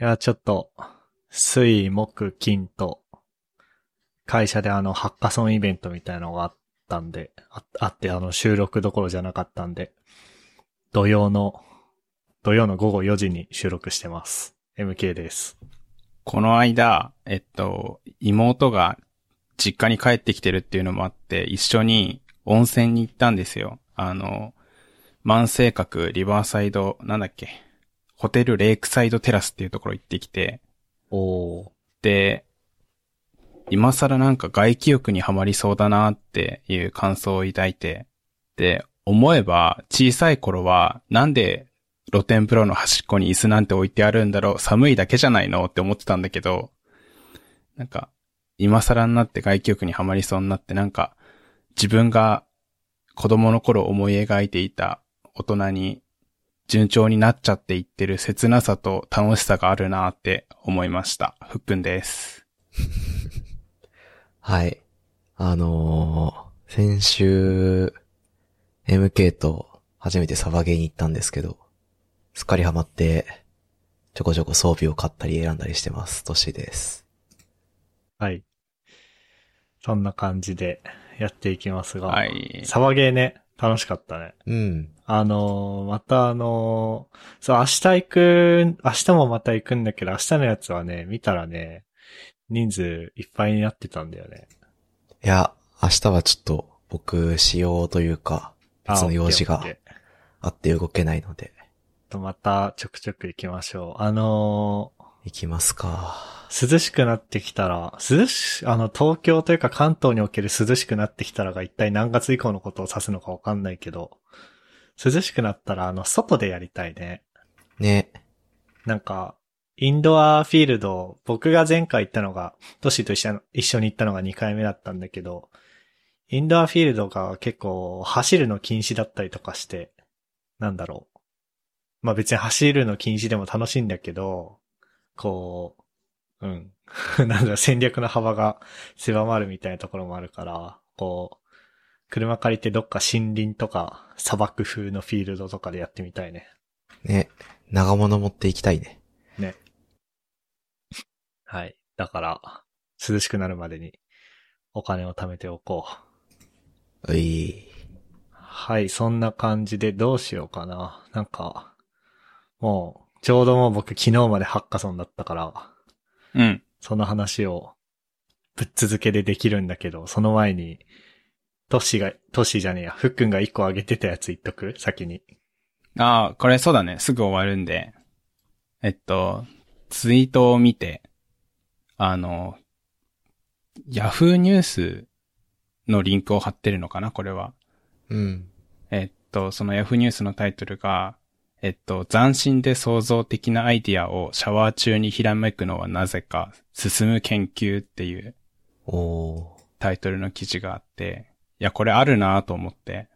いや、ちょっと、水、木、金と、会社であの、ハッカソンイベントみたいなのがあったんで、ああって、あの、収録どころじゃなかったんで、土曜の、土曜の午後4時に収録してます。MK です。この間、えっと、妹が実家に帰ってきてるっていうのもあって、一緒に温泉に行ったんですよ。あの、万世閣リバーサイド、なんだっけ、ホテルレイクサイドテラスっていうところ行ってきて、おー。で、今更なんか外気浴にはまりそうだなっていう感想を抱いて、で、思えば小さい頃はなんで露天風呂の端っこに椅子なんて置いてあるんだろう。寒いだけじゃないのって思ってたんだけど、なんか、今更になって外気浴にはまりそうになってなんか、自分が子供の頃思い描いていた大人に順調になっちゃっていってる切なさと楽しさがあるなって思いました。ふっくんです。はい。あのー先週、MK と初めてサバゲーに行ったんですけど、すっかりハマって、ちょこちょこ装備を買ったり選んだりしてます。トシです。はい。そんな感じでやっていきますが、はい。サバゲーね、楽しかったね。うん。あのーまたあのーそう、明日行く、明日もまた行くんだけど、明日のやつはね、見たらね、人数いっぱいになってたんだよね。いや、明日はちょっと僕、仕様というか、別の用事があって動けないので、とまたちょくちょく行きましょう。あの行きますか。ー涼しくなってきたら、涼し、あの、東京というか関東における涼しくなってきたらが一体何月以降のことを指すのかわかんないけど、涼しくなったら、あの、外でやりたいね。ね。なんか、インドアフィールド、僕が前回行ったのが、トシと一緒に一緒に行ったのが2回目だったんだけど、インドアフィールドが結構走るの禁止だったりとかして、なんだろう。まあ別に走るの禁止でも楽しいんだけど、こう、うん。なんだ、戦略の幅が狭まるみたいなところもあるから、こう、車借りてどっか森林とか砂漠風のフィールドとかでやってみたいね。ね。長物持っていきたいね。ね。はい。だから、涼しくなるまでにお金を貯めておこう。うい。はい、そんな感じでどうしようかな。なんか、もう、ちょうどもう僕昨日までハッカソンだったから、うん。その話をぶっ続けでできるんだけど、その前に、トッシーが、トッシーじゃねえや、ふっくんが一個あげてたやつ言っとく？先に。ああ、これそうだね。すぐ終わるんで。えっと、ツイートを見て、あの、ヤフーニュースのリンクを貼ってるのかな？これは。うん。えっと、そのヤフーニュースのタイトルが、えっと、斬新で創造的なアイディアをシャワー中にひらめくのはなぜか、進む研究っていう。タイトルの記事があって、いや、これあるなと思って。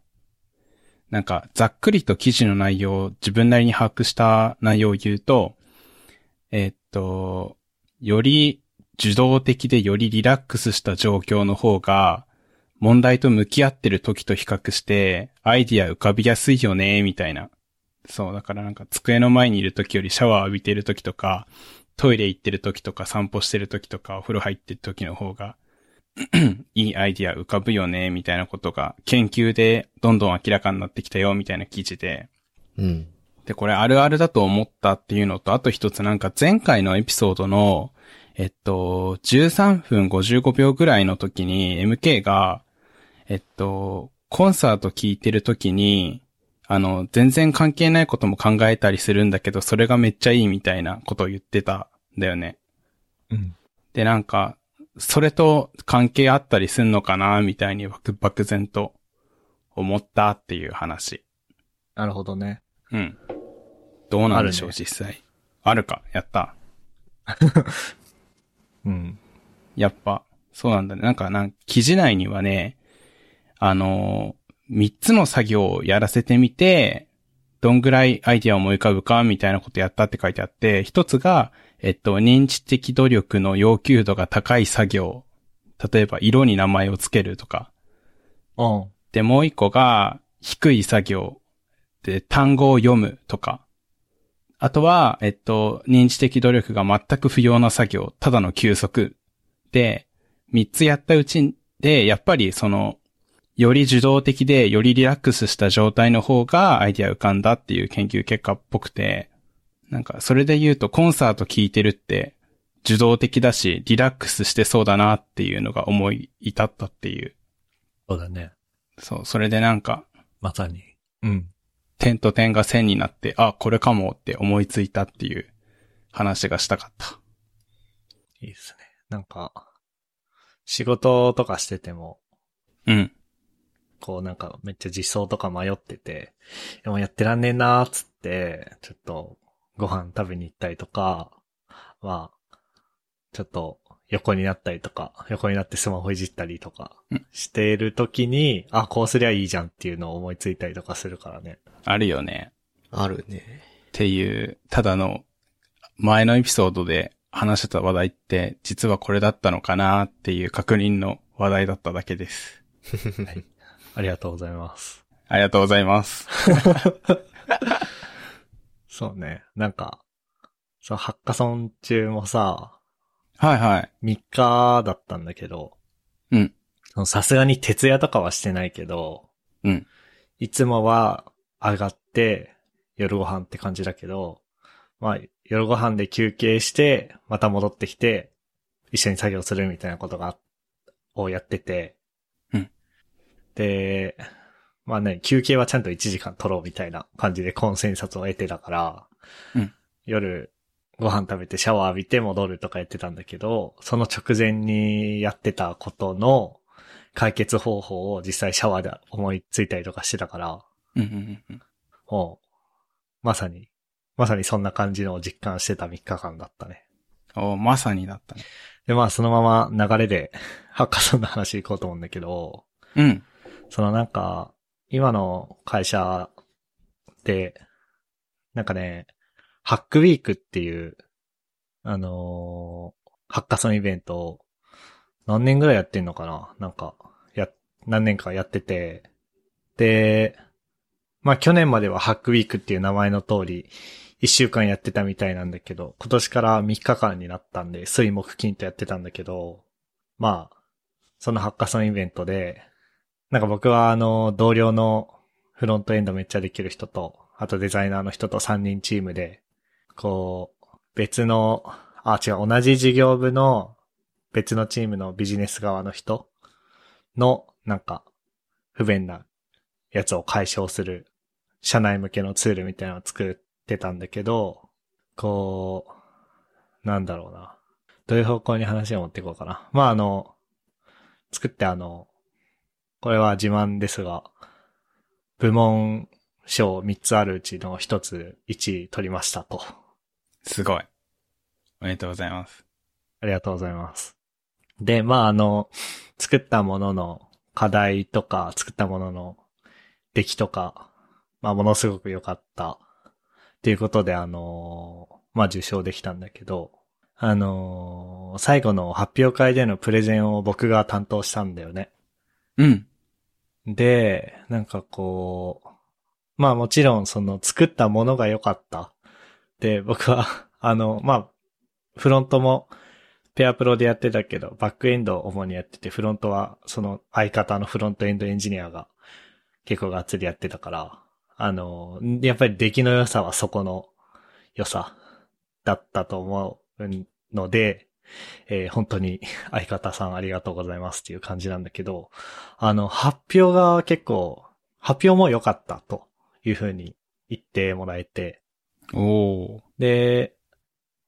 なんか、ざっくりと記事の内容を自分なりに把握した内容を言うと、えっと、より受動的でよりリラックスした状況の方が、問題と向き合ってる時と比較して、アイディア浮かびやすいよね、みたいな。そう、だからなんか机の前にいる時よりシャワー浴びてる時とか、トイレ行ってる時とか散歩してる時とかお風呂入ってる時の方が、いいアイディア浮かぶよね、みたいなことが研究でどんどん明らかになってきたよ、みたいな記事で。うん。で、これあるあるだと思ったっていうのと、あと一つなんか前回のエピソードの、えっと、13分55秒ぐらいの時に MK が、えっと、コンサート聴いてる時に、あの、全然関係ないことも考えたりするんだけど、それがめっちゃいいみたいなことを言ってたんだよね。うん。で、なんか、それと関係あったりすんのかな、みたいに漠漠然と思ったっていう話。なるほどね。うん。どうなんでしょう、ね実際。あるか、やった。うん。やっぱ、そうなんだね。なんか、なん記事内にはね、あのー三つの作業をやらせてみて、どんぐらいアイディアを思い浮かぶか、みたいなことやったって書いてあって、一つが、えっと、認知的努力の要求度が高い作業。例えば、色に名前をつけるとか。うん。で、もう一個が、低い作業。で、単語を読むとか。あとは、えっと、認知的努力が全く不要な作業、ただの休息で、三つやったうちで、やっぱりその、より受動的で、よりリラックスした状態の方がアイディア浮かんだっていう研究結果っぽくて、なんか、それで言うとコンサート聴いてるって、受動的だし、リラックスしてそうだなっていうのが思い至ったっていう。そうだね。そう、それでなんか、まさに。うん。点と点が線になって、あ、これかもって思いついたっていう話がしたかった。いいですね。なんか、仕事とかしてても、うん。こうなんかめっちゃ実装とか迷ってて、でもやってらんねえなーっつって、ちょっとご飯食べに行ったりとか、まあ、ちょっと横になったりとか、横になってスマホいじったりとかうんしているときに、あ、こうすりゃいいじゃんっていうのを思いついたりとかするからね。あるよね。あるね。っていう、ただの、前のエピソードで話してた話題って、実はこれだったのかなっていう確認の話題だっただけです。ありがとうございます。ありがとうございます。そうね。なんか、そう、ハッカソン中もさ、はいはい。3日だったんだけど、うん。さすがに徹夜とかはしてないけど、うん。いつもは上がって夜ご飯って感じだけど、まあ夜ご飯で休憩して、また戻ってきて、一緒に作業するみたいなことが、をやってて、うん。で、まあね、休憩はちゃんと1時間取ろうみたいな感じでコンセンサスを得てたから、うん夜ご飯食べてシャワー浴びて戻るとかやってたんだけど、その直前にやってたことの解決方法を実際シャワーで思いついたりとかしてたから、うんうんうんもう、まさに、まさにそんな感じのを実感してた3日間だったね。おまさにだったね。で、まあそのまま流れで、ハッカソンの話行こうと思うんだけど、うん。そのなんか、今の会社で、なんかね、ハックウィークっていう、あのーハッカソンイベントを何年ぐらいやってんのかな？なんか、や、何年かやってて、で、まあ去年まではハックウィークっていう名前の通り、一週間やってたみたいなんだけど、今年から3日間になったんで、水木金とやってたんだけど、まあ、そのハッカソンイベントで、なんか僕はあの、同僚のフロントエンドめっちゃできる人と、あとデザイナーの人と3人チームで、こう、別の、あ、違う、同じ事業部の別のチームのビジネス側の人の、なんか、不便なやつを解消する、社内向けのツールみたいなのを作ってたんだけど、こう、なんだろうな。どういう方向に話を持っていこうかな。まあ、あの、作ってあの、これは自慢ですが、部門賞3つあるうちの1つ1位取りましたと。すごい。おめでとうございます。ありがとうございます。で、まあ、あの、作ったものの課題とか、作ったものの出来とか、まあ、ものすごく良かった。っていうことで、あの、まあ、受賞できたんだけど、あの、最後の発表会でのプレゼンを僕が担当したんだよね。うん。で、なんかこう、まあもちろんその作ったものが良かった。で、僕は、あの、まあ、フロントもペアプロでやってたけど、バックエンドを主にやってて、フロントはその相方のフロントエンドエンジニアが結構がっつりやってたから、あの、やっぱり出来の良さはそこの良さだったと思うので、えー本当に 相方さんありがとうございますっていう感じなんだけど、あの、発表が結構、発表も良かったというふうに言ってもらえて、おー。で、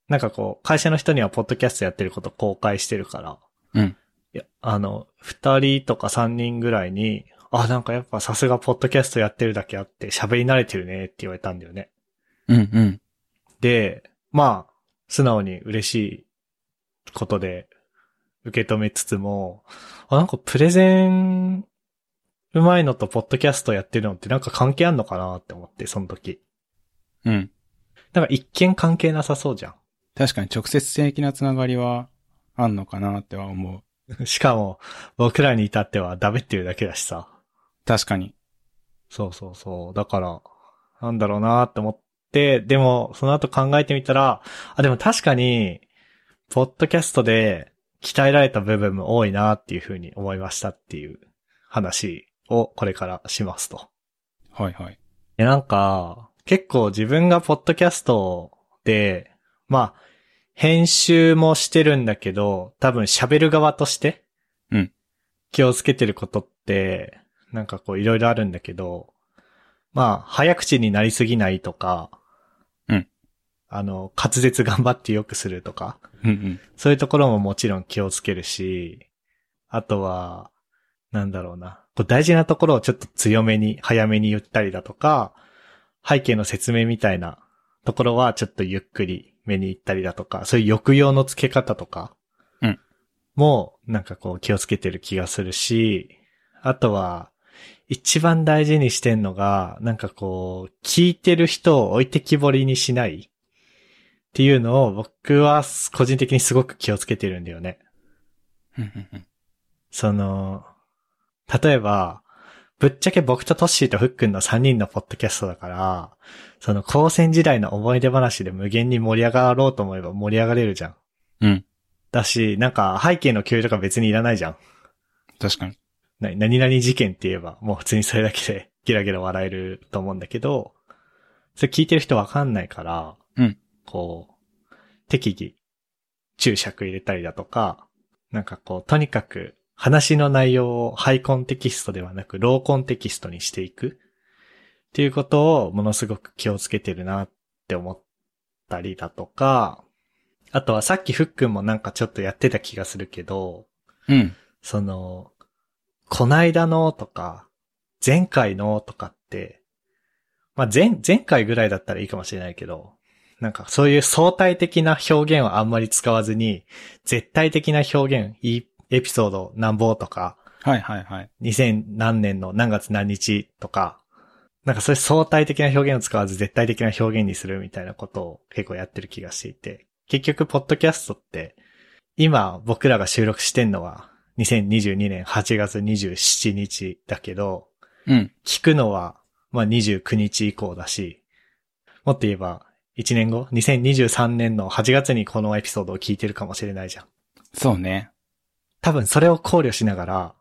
なんかこう、会社の人にはポッドキャストやってること公開してるから、うん。いや、あの、二人とか三人ぐらいに、あ、なんかやっぱさすがポッドキャストやってるだけあって喋り慣れてるねって言われたんだよね。うんうん。で、まあ、素直に嬉しいことで受け止めつつも、あ、なんかプレゼンうまいのとポッドキャストやってるのってなんか関係あんのかなって思って、その時。うん。なんか一見関係なさそうじゃ確かに直接的なつながりはあんのかなっては思う。ん。しかも、僕らに至ってはダメっていうだけだしさ。確かに。そうそうそう。だから、なんだろうなって思っって、でも、その後考えてみたら、あ、でも確かに、ポッドキャストで鍛えられた部分も多いなっていうふうに思いましたっていう話をこれからしますと。はいはい。いや、なんか、結構自分がポッドキャストで、まあ、編集もしてるんだけど、多分喋る側として、うん。気をつけてることって、なんかこういろいろあるんだけど、まあ、早口になりすぎないとか、うん。あの、滑舌頑張ってよくするとか、うんうん。そういうところももちろん気をつけるし、あとは、なんだろうな。こう大事なところをちょっと強めに、早めに言ったりだとか、背景の説明みたいなところはちょっとゆっくりめに言ったりだとか、そういう抑揚の付け方とか、うんもうなんかこう気をつけてる気がするし、あとは、一番大事にしてんのが、なんかこう、聞いてる人を置いてきぼりにしないっていうのを僕は個人的にすごく気をつけてるんだよね。その、例えば、ぶっちゃけ僕とトッシーとフックンの3人のポッドキャストだから、その高専時代の思い出話で無限に盛り上がろうと思えば盛り上がれるじゃん。うん。だし、なんか背景の共有とか別にいらないじゃん。確かに。な何々事件って言えば、もう普通にそれだけでギラギラ笑えると思うんだけど、それ聞いてる人わかんないから、うんこう、適宜、注釈入れたりだとか、なんかこう、とにかく話の内容をハイコンテキストではなくローコンテキストにしていくっていうことをものすごく気をつけてるなって思ったりだとか、あとはさっきフックンもなんかちょっとやってた気がするけど、うん。その、こないだのとか、前回のとかって、まあ、前、前回ぐらいだったらいいかもしれないけど、なんかそういう相対的な表現をあんまり使わずに、絶対的な表現、いいエピソード何本とか、はいはいはい。2000何年の何月何日とか、なんかそういう相対的な表現を使わず絶対的な表現にするみたいなことを結構やってる気がしていて、結局、ポッドキャストって、今僕らが収録してんのは2022年8月27日だけど、うん。聞くのはまあ29日以降だし、もっと言えば1年後 ?2023 年の8月にこのエピソードを聞いてるかもしれないじゃん。そうね。多分それを考慮しながら、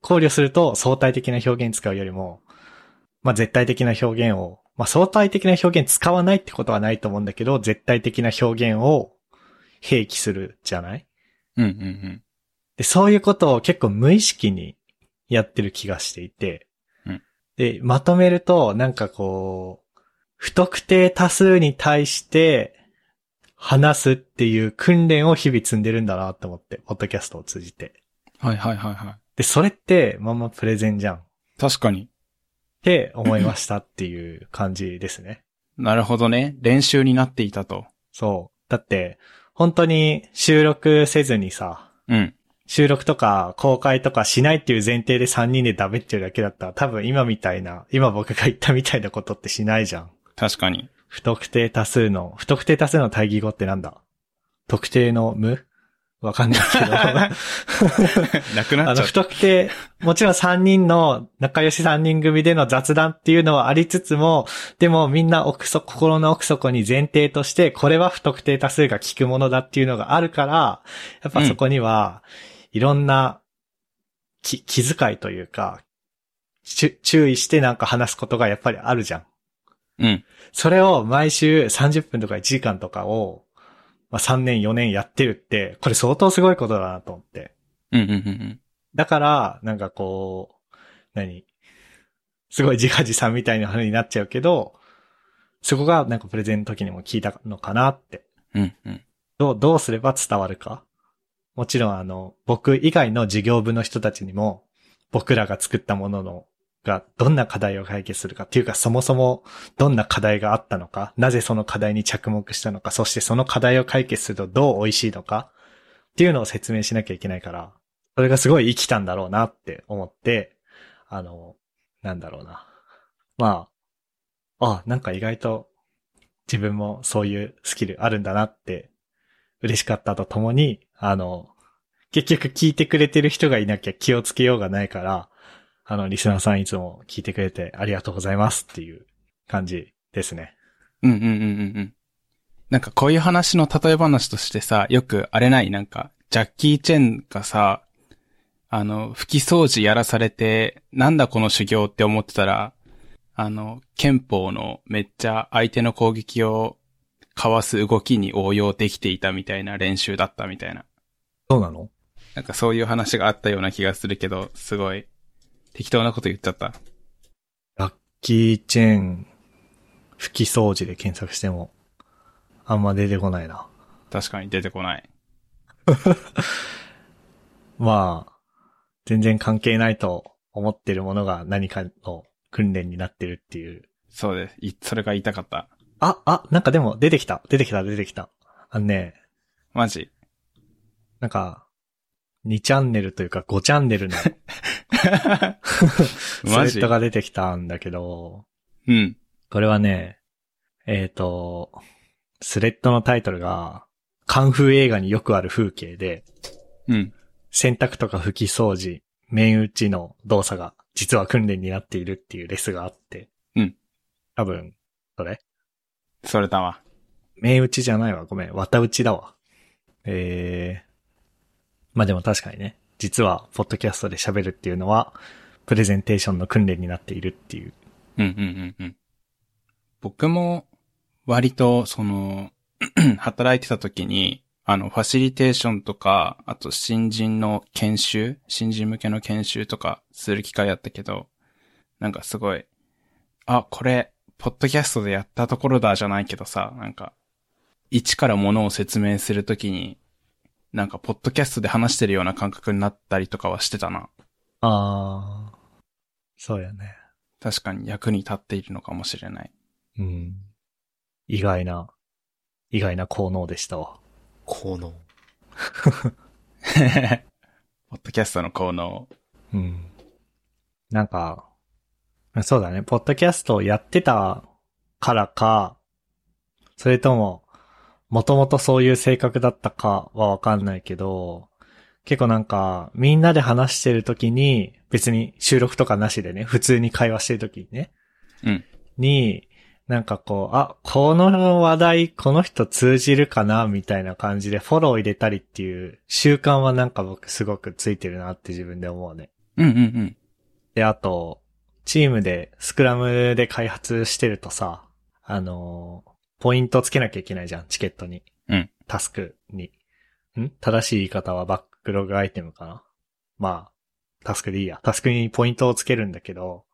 考慮すると相対的な表現使うよりも、まあ絶対的な表現を、まあ相対的な表現使わないってことはないと思うんだけど、絶対的な表現を併記するじゃない？うんうんうん。で、そういうことを結構無意識にやってる気がしていて、うんで、まとめると、なんかこう、不特定多数に対して話すっていう訓練を日々積んでるんだなって思って、ポッドキャストを通じて。はいはいはいはい。で、それってまんまプレゼンじゃん。っ確かに。て思いましたっていう感じですね。なるほどね。練習になっていたと。そう。だって、本当に収録せずにさ、うん。収録とか公開とかしないっていう前提で3人でダメってるだけだったら多分今みたいな、今僕が言ったみたいなことってしないじゃん。確かに。不特定多数の、不特定多数の対義語ってなんだ？特定の無？わかんないけど。なくなあの、っちゃう不。特定、もちろん3人の仲良し3人組での雑談っていうのはありつつも、でもみんな奥底、心の奥底に前提として、これは不特定多数が聞くものだっていうのがあるから、やっぱそこには、いろんな気、気遣いというか、注意してなんか話すことがやっぱりあるじゃん。うん。それを毎週30分とか1時間とかを、まあ、3年4年やってるって、これ相当すごいことだなと思って。うんうんうんうん。だから、なんかこう、何？すごい自画自賛みたいな風になっちゃうけど、そこがなんかプレゼンの時にも聞いたのかなって。うんうん。どう、どうすれば伝わるか？もちろんあの、僕以外の事業部の人たちにも、僕らが作ったものの、がどんな課題を解決するかっていうかそもそもどんな課題があったのか、なぜその課題に着目したのか、そしてその課題を解決するとどう美味しいのかっていうのを説明しなきゃいけないから、それがすごい生きたんだろうなって思って、あの、なんだろうな。まあ、あ、なんか意外と自分もそういうスキルあるんだなって嬉しかったとともに、あの、結局聞いてくれてる人がいなきゃ気をつけようがないから、あの、リスナーさんいつも聞いてくれてありがとうございますっていう感じですね。うんうんうんうんうん。なんかこういう話の例え話としてさ、よくあれない？なんか、ジャッキー・チェンがさ、あの、拭き掃除やらされて、なんだこの修行って思ってたら、あの、憲法のめっちゃ相手の攻撃をかわす動きに応用できていたみたいな練習だったみたいな。そうなの？なんかそういう話があったような気がするけど、すごい適当なこと言っちゃった。ラッキーチェーン、拭き掃除で検索しても、あんま出てこないな。確かに出てこない。まあ、全然関係ないと思ってるものが何かの訓練になってるっていう。そうです。いそれが言いたかった。あ、あ、なんかでも出てきた。出てきた、出てきた。あのね、マジ？なんか、2チャンネルというか5チャンネルの ス レマジッドが出てきたんだけど、うん。これはね、えっ、と、スレッドのタイトルが、カンフー映画によくある風景で、うん。洗濯とか拭き掃除、面打ちの動作が実は訓練になっているっていうレスがあって。うん。多分、それ？それだわ。面打ちじゃないわ。ごめん。綿打ちだわ。えー。まあでも確かにね。実は、ポッドキャストで喋るっていうのは、プレゼンテーションの訓練になっているっていう。うんうんうんうん。僕も、割と、その、働いてた時に、あの、ファシリテーションとか、あと新人の研修新人向けの研修とかする機会あったけど、なんかすごい、あ、これ、ポッドキャストでやったところだじゃないけどさ、なんか、一からものを説明するときに、なんか、ポッドキャストで話してるような感覚になったりとかはしてたな。あー。そうやね。確かに役に立っているのかもしれない。うん。意外な、意外な効能でしたわ。効能。ポッドキャストの効能。うん。なんか、そうだね。ポッドキャストをやってたからか、それとも、もともとそういう性格だったかはわかんないけど、結構なんか、みんなで話してる時に、別に収録とかなしでね、普通に会話してる時にね、うん。に、なんかこう、あ、この話題、この人通じるかなみたいな感じでフォロー入れたりっていう習慣はなんか僕すごくついてるなって自分で思うね。うんうんうん。で、あと、チームでスクラムで開発してるとさ、あのーポイントつけなきゃいけないじゃん、チケットに。うん。タスクに。ん？正しい言い方はバックログアイテムかな？まあ、タスクでいいや。タスクにポイントをつけるんだけど、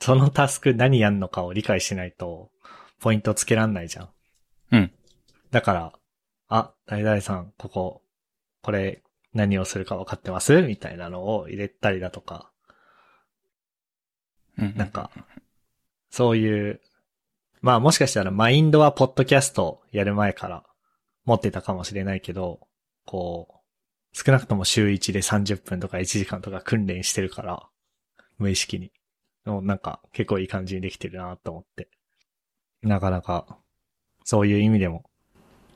そのタスク何やんのかを理解しないと、ポイントつけらんないじゃん。うん。だから、あ、誰々さん、ここ、これ、何をするか分かってます？みたいなのを入れたりだとか、うん。なんか、そういう、まあもしかしたらマインドはポッドキャストやる前から持ってたかもしれないけど、こう、少なくとも週1で30分とか1時間とか訓練してるから、無意識に。もうなんか結構いい感じにできてるなと思って。なかなか、そういう意味でも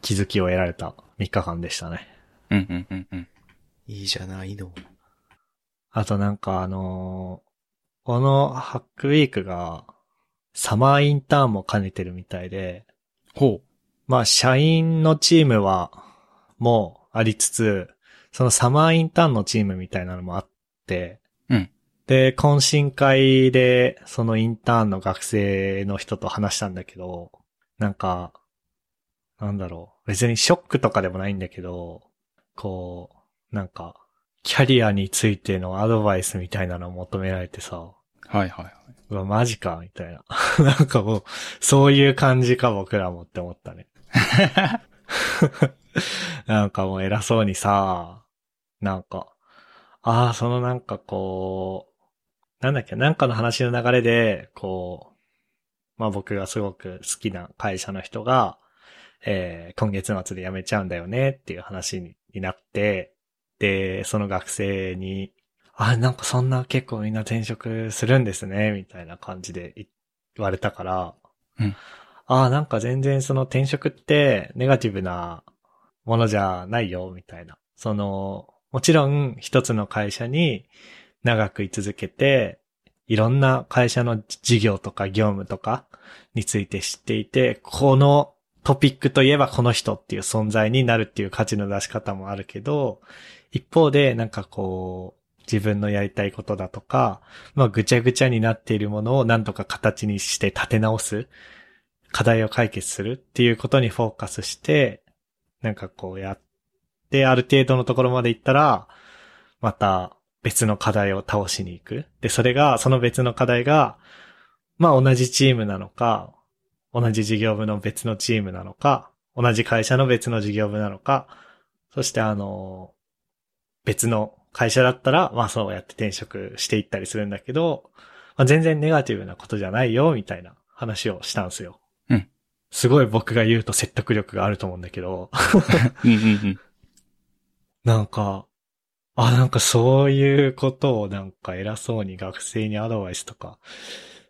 気づきを得られた3日間でしたね。うんうんうんうん。いいじゃないの。あとなんかあのーこのハックウィークがサマーインターンも兼ねてるみたいで、ほまあ社員のチームはもうありつつ、そのサマーインターンのチームみたいなのもあって、うん。で、懇親会でそのインターンの学生の人と話したんだけど、なんか、なんだろう、別にショックとかでもないんだけど、こう、なんか、キャリアについてのアドバイスみたいなのを求められてさ、う。はいはいはい。うわ、マジか、みたいな。なんかもう、そういう感じか、僕らもって思ったね。なんかもう偉そうにさ、なんか、ああ、そのなんかこう、なんだっけ、なんかの話の流れで、こう、まあ僕がすごく好きな会社の人が、えー今月末で辞めちゃうんだよねっていう話にになって、で、その学生に、あ、なんかそんな結構みんな転職するんですね、みたいな感じで言言われたから、うんあ、なんか全然その転職ってネガティブなものじゃないよ、みたいな。その、もちろん一つの会社に長く居続けて、いろんな会社の事業とか業務とかについて知っていて、このトピックといえばこの人っていう存在になるっていう価値の出し方もあるけど、一方でなんかこう、自分のやりたいことだとか、まあぐちゃぐちゃになっているものを何とか形にして立て直す、課題を解決するっていうことにフォーカスして、なんかこうやって、ある程度のところまで行ったら、また別の課題を倒しに行く。で、それが、その別の課題が、まあ同じチームなのか、同じ事業部の別のチームなのか、同じ会社の別の事業部なのか、そしてあの、別の会社だったら、まあそうやって転職していったりするんだけど、まあ、全然ネガティブなことじゃないよ、みたいな話をしたんですよ。うん。すごい僕が言うと説得力があると思うんだけど、うんうんうん。なんか、あ、なんかそういうことをなんか偉そうに学生にアドバイスとか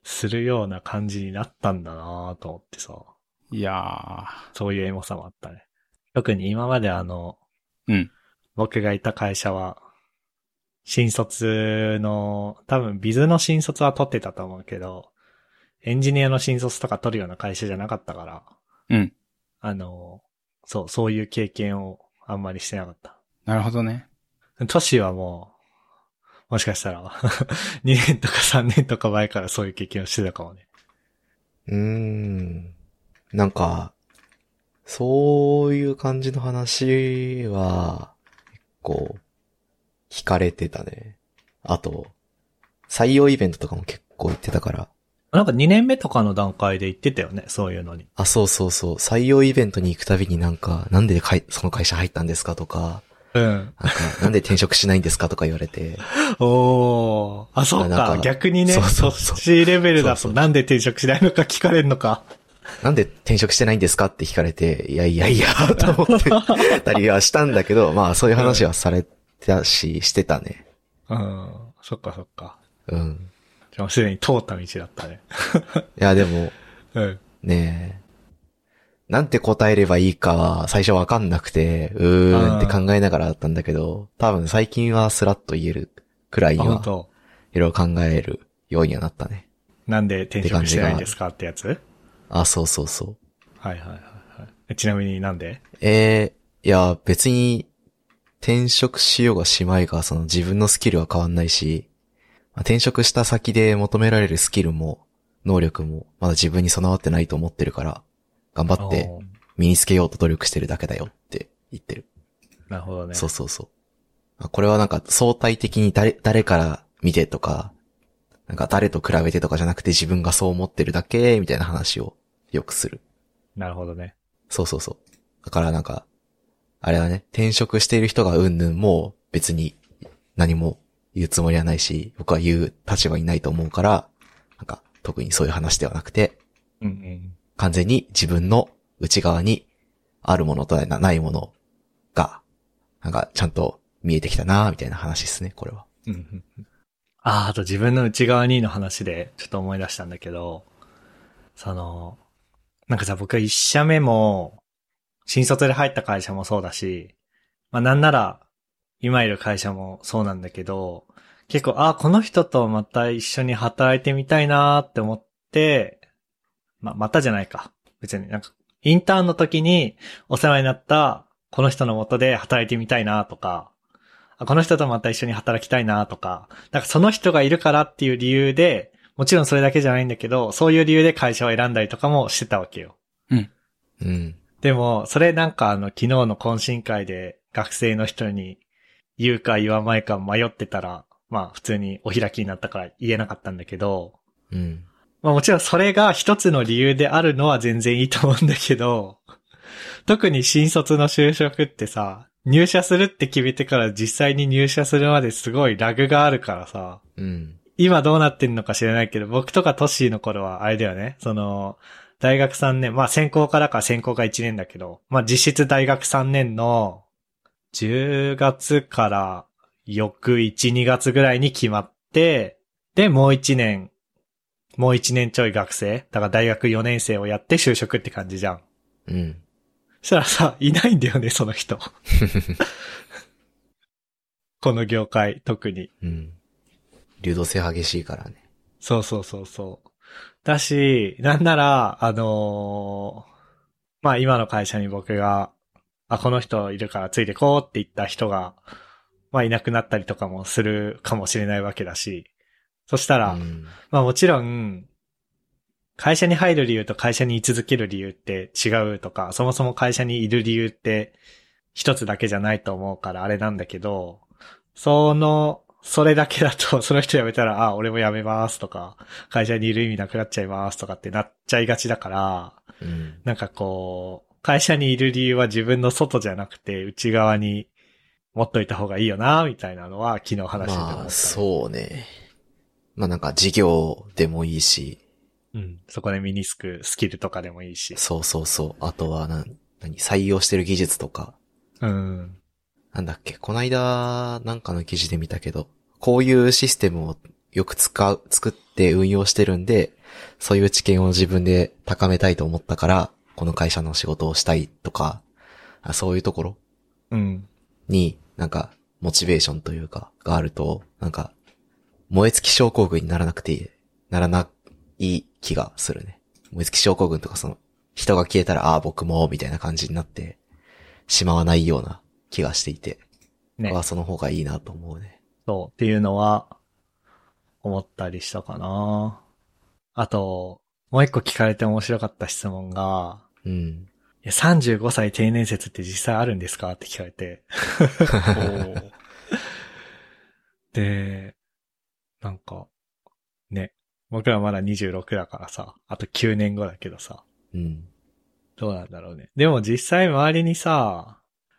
するような感じになったんだなと思ってさ、いやそういうエモさもあったね。特に今まであの、うん僕がいた会社は、新卒の、多分ビズの新卒は取ってたと思うけど、エンジニアの新卒とか取るような会社じゃなかったから、ー。うん。あの、そう、そういう経験をあんまりしてなかった。なるほどね。都市はもう、もしかしたら、2年とか3年とか前からそういう経験をしてたかもね。うーん。なんか、そういう感じの話は、結構、聞かれてたね。あと、採用イベントとかも結構行ってたから。なんか2年目とかの段階で言ってたよね、そういうのに。あ、そうそうそう。採用イベントに行くたびになんか、なんでかいその会社入ったんですかとか、うん。なんか、なんで転職しないんですかとか言われて、おー。あ、そっか。なんか逆にね、そそうそうそうっちレベルだとなんで転職しないのか聞かれるのか。なんで転職してないんですかって聞かれて、いやいやいや、と思ってたりはしたんだけど、まあそういう話はされたし、してたね。うん。そっかそっか。うん。じゃあすでに通った道だったね。いやでも、うん。ねえ。なんて答えればいいかは最初わかんなくて、うーんって考えながらだったんだけど、多分最近はスラッと言えるくらい、には、いろいろ考えるようにはなったね。なんで転職してないんですかってやつあ、そうそうそう。はいはいはい。ちなみになんでえー、いや、別に、転職しようがしまいが、その自分のスキルは変わんないし、まあ転職した先で求められるスキルも、能力も、まだ自分に備わってないと思ってるから、頑張って身につけようと努力してるだけだよって言ってる。なるほどね。そうそうそう。まあこれはなんか相対的に誰、誰から見てとか、なんか誰と比べてとかじゃなくて自分がそう思ってるだけ、みたいな話をよくする。なるほどね。そうそうそう。だからなんか、あれはね、転職している人がうんぬんも別に何も言うつもりはないし、僕は言う立場にないと思うから、なんか特にそういう話ではなくて、うんうん。完全に自分の内側にあるものとないものが、なんかちゃんと見えてきたなみたいな話ですね、これは。ああ、あと自分の内側にの話でちょっと思い出したんだけど、その、なんかさ、僕は一社目も、新卒で入った会社もそうだし、まあなんなら、今いる会社もそうなんだけど、結構、ああ、この人とまた一緒に働いてみたいなーって思って、まあ、またじゃないか。別になんか、インターンの時にお世話になったこの人の元で働いてみたいなとか、あこの人とまた一緒に働きたいなとか、なんかその人がいるからっていう理由で、もちろんそれだけじゃないんだけど、そういう理由で会社を選んだりとかもしてたわけよ。うん。でも、それなんかあの、昨日の懇親会で学生の人に言うか言わないか迷ってたら、まあ普通にお開きになったから言えなかったんだけど、うん。まあもちろんそれが一つの理由であるのは全然いいと思うんだけど、特に新卒の就職ってさ、入社するって決めてから実際に入社するまですごいラグがあるからさ、うん。今どうなってんのか知らないけど、僕とかトッシーの頃はあれだよね、その、大学3年、まあ専攻からか専攻が1年だけど、まあ実質大学3年の10月から翌1、2月ぐらいに決まって、で、もう1年、もう1年ちょい学生、だから大学4年生をやって就職って感じじゃん。うん。そしたらさ、いないんだよね、その人。この業界、特に。うん。流動性激しいからね。そうそうそうそう。だし、なんなら、あのーまあ今の会社に僕が、あ、この人いるからついてこうって言った人が、まあいなくなったりとかもするかもしれないわけだし、そしたら、うん。まあもちろん、会社に入る理由と会社に居続ける理由って違うとか、そもそも会社にいる理由って一つだけじゃないと思うからあれなんだけど、その、それだけだと、その人辞めたら、あ、俺も辞めますとか、会社にいる意味なくなっちゃいますとかってなっちゃいがちだから、うん。なんかこう、会社にいる理由は自分の外じゃなくて内側に持っといた方がいいよな、みたいなのは昨日話してたねまあ、そうね。まあなんか事業でもいいし、うん。そこで身につくスキルとかでもいいし。そうそうそう。あとはなん、何、採用してる技術とか、うん。なんだっけ、こないだなんかの記事で見たけど、こういうシステムをよく使う、作って運用してるんで、そういう知見を自分で高めたいと思ったから、この会社の仕事をしたいとか、あそういうところ？うん。に、なんか、モチベーションというか、があると、なんか、燃え尽き症候群にならなくていい、ならない気がするね。燃え尽き症候群とかその、人が消えたら、ああ、僕も、みたいな感じになって、しまわないような気がしていて、ね。あその方がいいなと思うね。そう。っていうのは、思ったりしたかな。あと、もう一個聞かれて面白かった質問が、うん。いや35歳定年説って実際あるんですか？って聞かれて。で、なんか、ね。僕らまだ26だからさ、あと9年後だけどさ、うん。どうなんだろうね。でも実際周りにさ、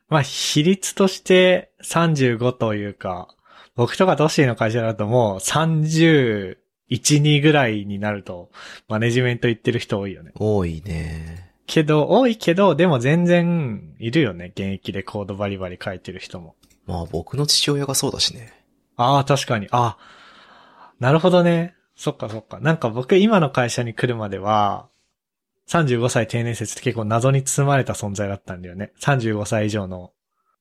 まあ比率として35というか、僕とかトッシーの会社だともう31、2ぐらいになると、マネジメント行ってる人多いよね。多いね。けど、多いけど、でも全然いるよね。現役でコードバリバリ書いてる人も。まあ僕の父親がそうだしね。ああ、確かに。あ、なるほどね。そっかそっか。なんか僕今の会社に来るまでは、35歳定年説って結構謎に包まれた存在だったんだよね。35歳以上の、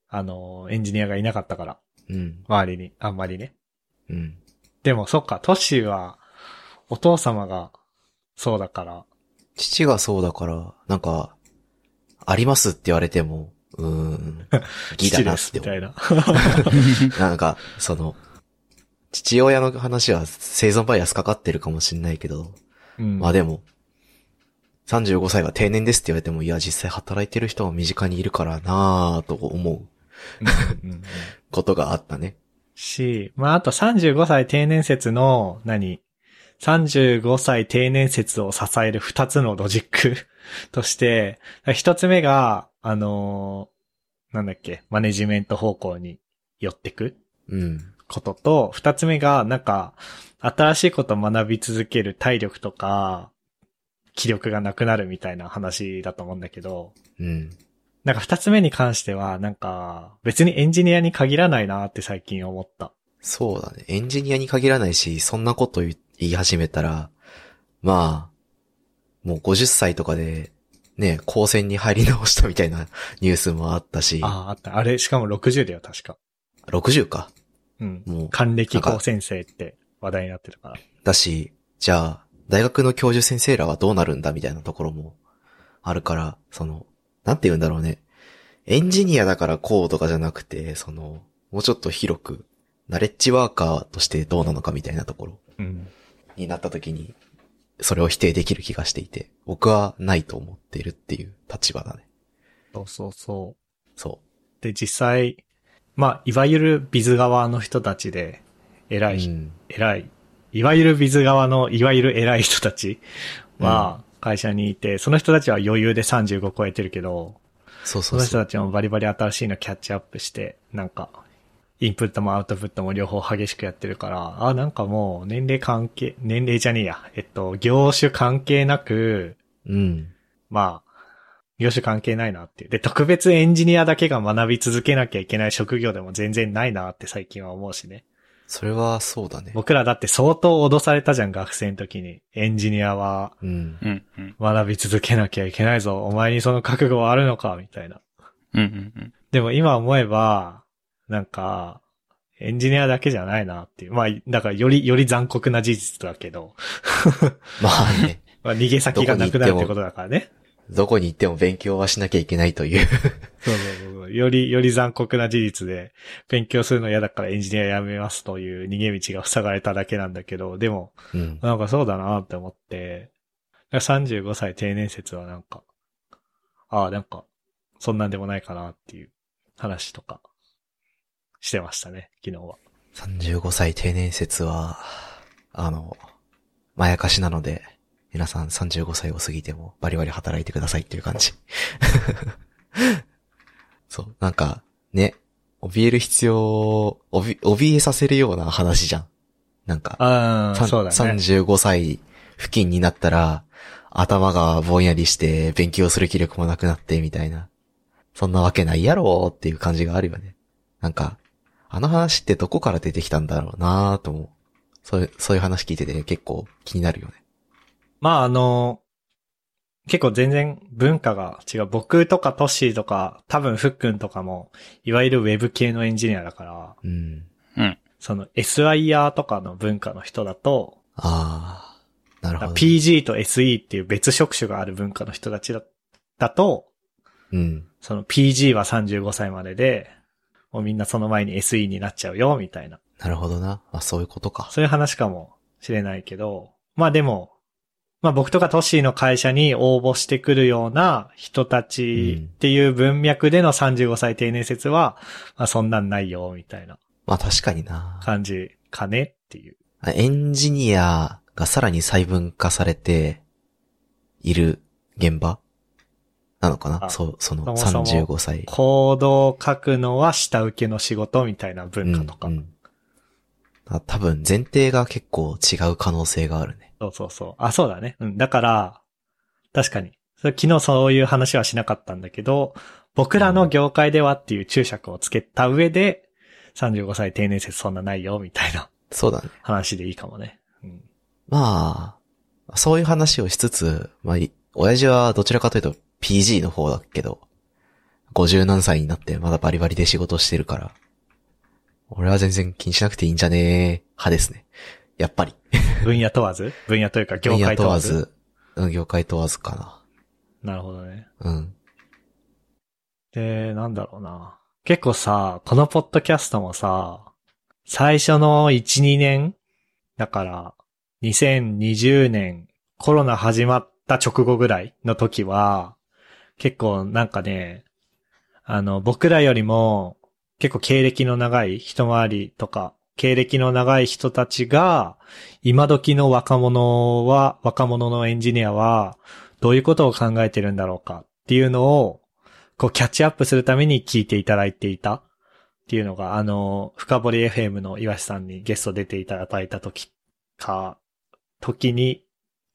あの、エンジニアがいなかったから。うん。周りに。あんまりね。うん。でもそっか、トッシーは、お父様が、そうだから。父がそうだから、なんか、ありますって言われても、うーん、ギだなって思。みたいうな。なんか、その、父親の話は生存バイアスかかってるかもしんないけど、うん。まあでも、35歳は定年ですって言われても、いや、実際働いてる人は身近にいるからなぁと思うことがあったね。し、まあ、あと35歳定年説の、何 ?35 歳定年説を支える二つのロジック として、一つ目が、あのーなんだっけ、マネジメント方向に寄ってくうん。ことと、二つ目が、なんか、新しいことを学び続ける体力とか、気力がなくなるみたいな話だと思うんだけど、うん。なんか二つ目に関しては、なんか、別にエンジニアに限らないなって最近思った。そうだね。エンジニアに限らないし、そんなこと言い始めたら、まあ、もう50歳とかで、ね、高専に入り直したみたいな ニュースもあったし、ああ、あった。あれ、しかも60だよ、確か。60か。うん。もう、還暦高先生って話題になってるから。だし、じゃあ、大学の教授先生らはどうなるんだみたいなところもあるから、その、なんて言うんだろうね。エンジニアだからこうとかじゃなくて、その、もうちょっと広く、ナレッジワーカーとしてどうなのかみたいなところうん。になった時に、それを否定できる気がしていて、僕はないと思ってるっていう立場だね。そうそうそう。そで、実際、まあ、いわゆるビズ側の人たちで、偉う。い、うん。偉い、いわゆるビズ側のいわゆる偉い人たちは、会社にいて、その人たちは余裕で35超えてるけど、その人そうそうそう。たちもバリバリ新しいのキャッチアップして、なんか、インプットもアウトプットも両方激しくやってるから、あ、なんかもう年齢関係、年齢じゃねえや。えっと、業種関係なく、うん。まあ、業種関係ないなっていう。で、特別エンジニアだけが学び続けなきゃいけない職業でも全然ないなって最近は思うしね。それはそうだね。僕らだって相当脅されたじゃん、学生の時に。エンジニアはうん。学び続けなきゃいけないぞ。お前にその覚悟はあるのかみたいな。うん、うん、うん。でも今思えば、なんか、エンジニアだけじゃないなっていう。まあ、だからより、より残酷な事実だけど、まあね、まあ、逃げ先がなくなるってことだからね。どこに行っても勉強はしなきゃいけないという。そうそうそう。より、より残酷な事実で、勉強するの嫌だからエンジニア辞めますという逃げ道が塞がれただけなんだけど、でも、うん。なんかそうだなって思って、35歳定年説はなんか、ああ、なんか、そんなんでもないかなっていう話とか、してましたね、昨日は。35歳定年説は、あの、まやかしなので、皆さん35歳を過ぎてもバリバリ働いてくださいっていう感じ。そう、なんか、ね、怯える必要、おび、怯えさせるような話じゃん。なんか、ね。35歳付近になったら、頭がぼんやりして勉強する気力もなくなってみたいな。そんなわけないやろっていう感じがあるよね。なんか、あの話ってどこから出てきたんだろうなーと思う。そういう、そういう話聞いてて結構気になるよね。まああの、結構全然文化が違う。僕とかトッシーとか、多分フックンとかも、いわゆるウェブ系のエンジニアだから、うん。うん。その SIR とかの文化の人だと、あー、なるほど。PG と SE っていう別職種がある文化の人たちだだと、うん。その PG は35歳までで、もうみんなその前に SE になっちゃうよ、みたいな。なるほどな。あ、そういうことか。そういう話かもしれないけど、まあでも、まあ僕とかトッシーの会社に応募してくるような人たちっていう文脈での35歳定年説は、まあそんなんないよ、みたいなまあ確かにな。感じかねっていう。あエンジニアがさらに細分化されている現場なのかな？あそう、そのそもそも35歳。コードを書くのは下請けの仕事みたいな文化とか。うんうんあ多分前提が結構違う可能性があるね。そうそうそう。あ、そうだね。うん。だから、確かに。昨日そういう話はしなかったんだけど、僕らの業界ではっていう注釈をつけた上で、35歳定年説そんなないよ、みたいなそうだね。話でいいかもね。うん。まあ、そういう話をしつつ、まあ、い親父はどちらかというと PG の方だけど、50何歳になってまだバリバリで仕事してるから、俺は全然気にしなくていいんじゃねえ派ですね。やっぱり。分野問わず？分野というか業分野界問わず？問わず、うん、業界問わずかなるほどね。な。うん。で、なんだろうな。結構さ、このポッドキャストもさ、最初の1、2年だから、2020年コロナ始まった直後ぐらいの時は、結構なんかね、あの、僕らよりも結構経歴の長い一回りとか、経歴の長い人たちが、今時の若者は、若者のエンジニアは、どういうことを考えてるんだろうかっていうのを、こうキャッチアップするために聞いていただいていたっていうのが、あの、深掘り FM の岩橋さんにゲスト出ていただいた時か、時に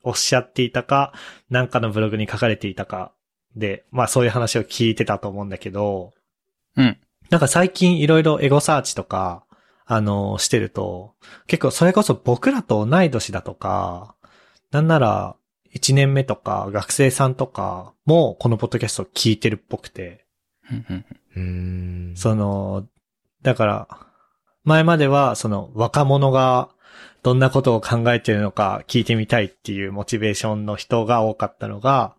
おっしゃっていたか、なんかのブログに書かれていたかで、まあそういう話を聞いてたと思うんだけど、うん。なんか最近いろいろエゴサーチとか、あの、してると、結構それこそ僕らと同い年だとか、なんなら1年目とか学生さんとかもこのポッドキャストを聞いてるっぽくて。その、だから、前まではその若者がどんなことを考えてるのか聞いてみたいっていうモチベーションの人が多かったのが、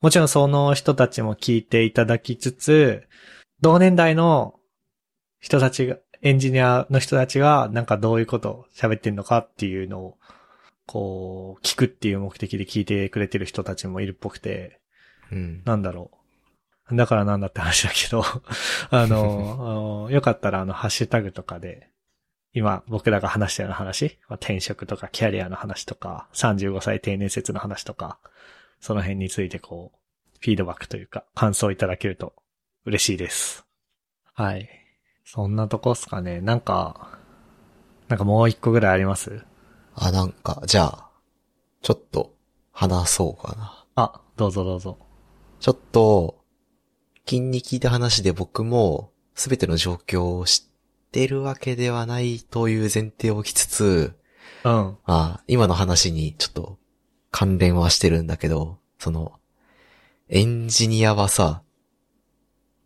もちろんその人たちも聞いていただきつつ、同年代の人たちが、エンジニアの人たちがなんかどういうことを喋ってんのかっていうのを、こう、聞くっていう目的で聞いてくれてる人たちもいるっぽくて、うん。なんだろう。だからなんだって話だけど、あの、あのよかったらあの、ハッシュタグとかで、今僕らが話したような話、まあ転職とかキャリアの話とか、35歳定年説の話とか、その辺についてこう、フィードバックというか、感想いただけると嬉しいです。はい。そんなとこっすかね。なんか、なんかもう一個ぐらいあります？あ、なんか、じゃあ、ちょっと、話そうかな。あ、どうぞどうぞ。ちょっと、近に聞いた話で僕も、すべての状況を知ってるわけではないという前提を置きつつ、うん。あ今の話にちょっと関連はしてるんだけど、その、エンジニアはさ、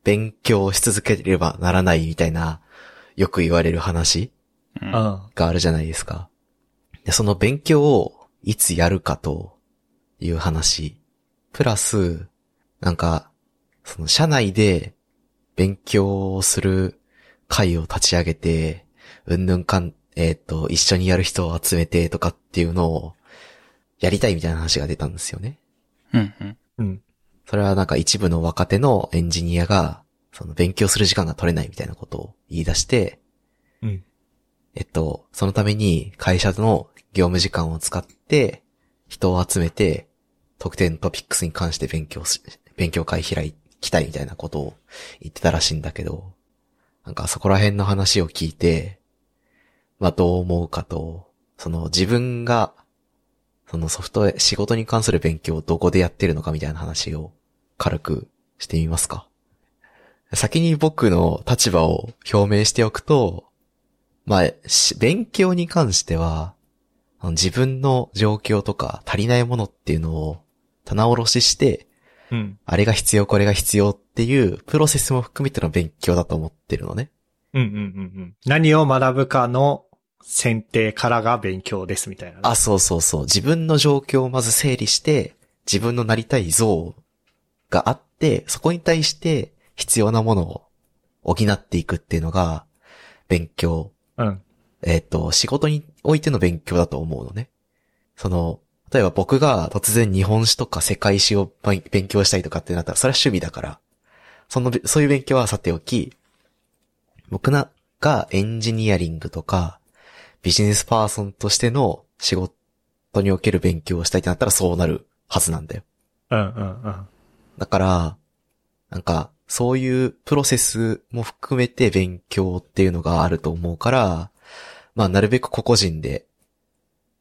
勉強し続ければならないみたいなよく言われる話。があるじゃないですか。で、その勉強をいつやるかという話。プラス、なんか、その社内で勉強をする会を立ち上げて、うんぬんかん、えっ、と、一緒にやる人を集めてとかっていうのをやりたいみたいな話が出たんですよね。うん。うん。うん。それはなんか一部の若手のエンジニアが、その勉強する時間が取れないみたいなことを言い出して、うん。えっと、そのために会社の業務時間を使って人を集めて特定のトピックスに関して勉強し、勉強会開きたいみたいなことを言ってたらしいんだけど、なんかそこら辺の話を聞いて、まあどう思うかと、その自分がそのソフトウェア、仕事に関する勉強をどこでやってるのかみたいな話を軽くしてみますか？先に僕の立場を表明しておくと、まあ、し勉強に関しては、自分の状況とか足りないものっていうのを棚卸しして、うん。あれが必要、これが必要っていうプロセスも含めての勉強だと思ってるのね。うんうんうんうん。何を学ぶかの選定からが勉強ですみたいなね。あ、そうそうそう。自分の状況をまず整理して、自分のなりたい像があって、そこに対して必要なものを補っていくっていうのが、勉強。うん。えっ、と、仕事においての勉強だと思うのね。その、例えば僕が突然日本史とか世界史を勉強したいとかってなったら、それは趣味だから、その、そういう勉強はさておき、僕な、がエンジニアリングとか、ビジネスパーソンとしての仕事における勉強をしたいってなったらそうなるはずなんだよ。うんうんうん。だから、なんか、そういうプロセスも含めて勉強っていうのがあると思うから、まあ、なるべく個々人で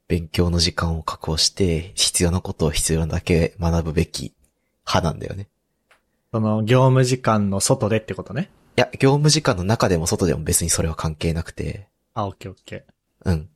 勉強の時間を確保して、必要なことを必要なだけ学ぶべき派なんだよね。その業務時間の外でってことね？いや、業務時間の中でも外でも別にそれは関係なくて、あ、オッケーオッケうん。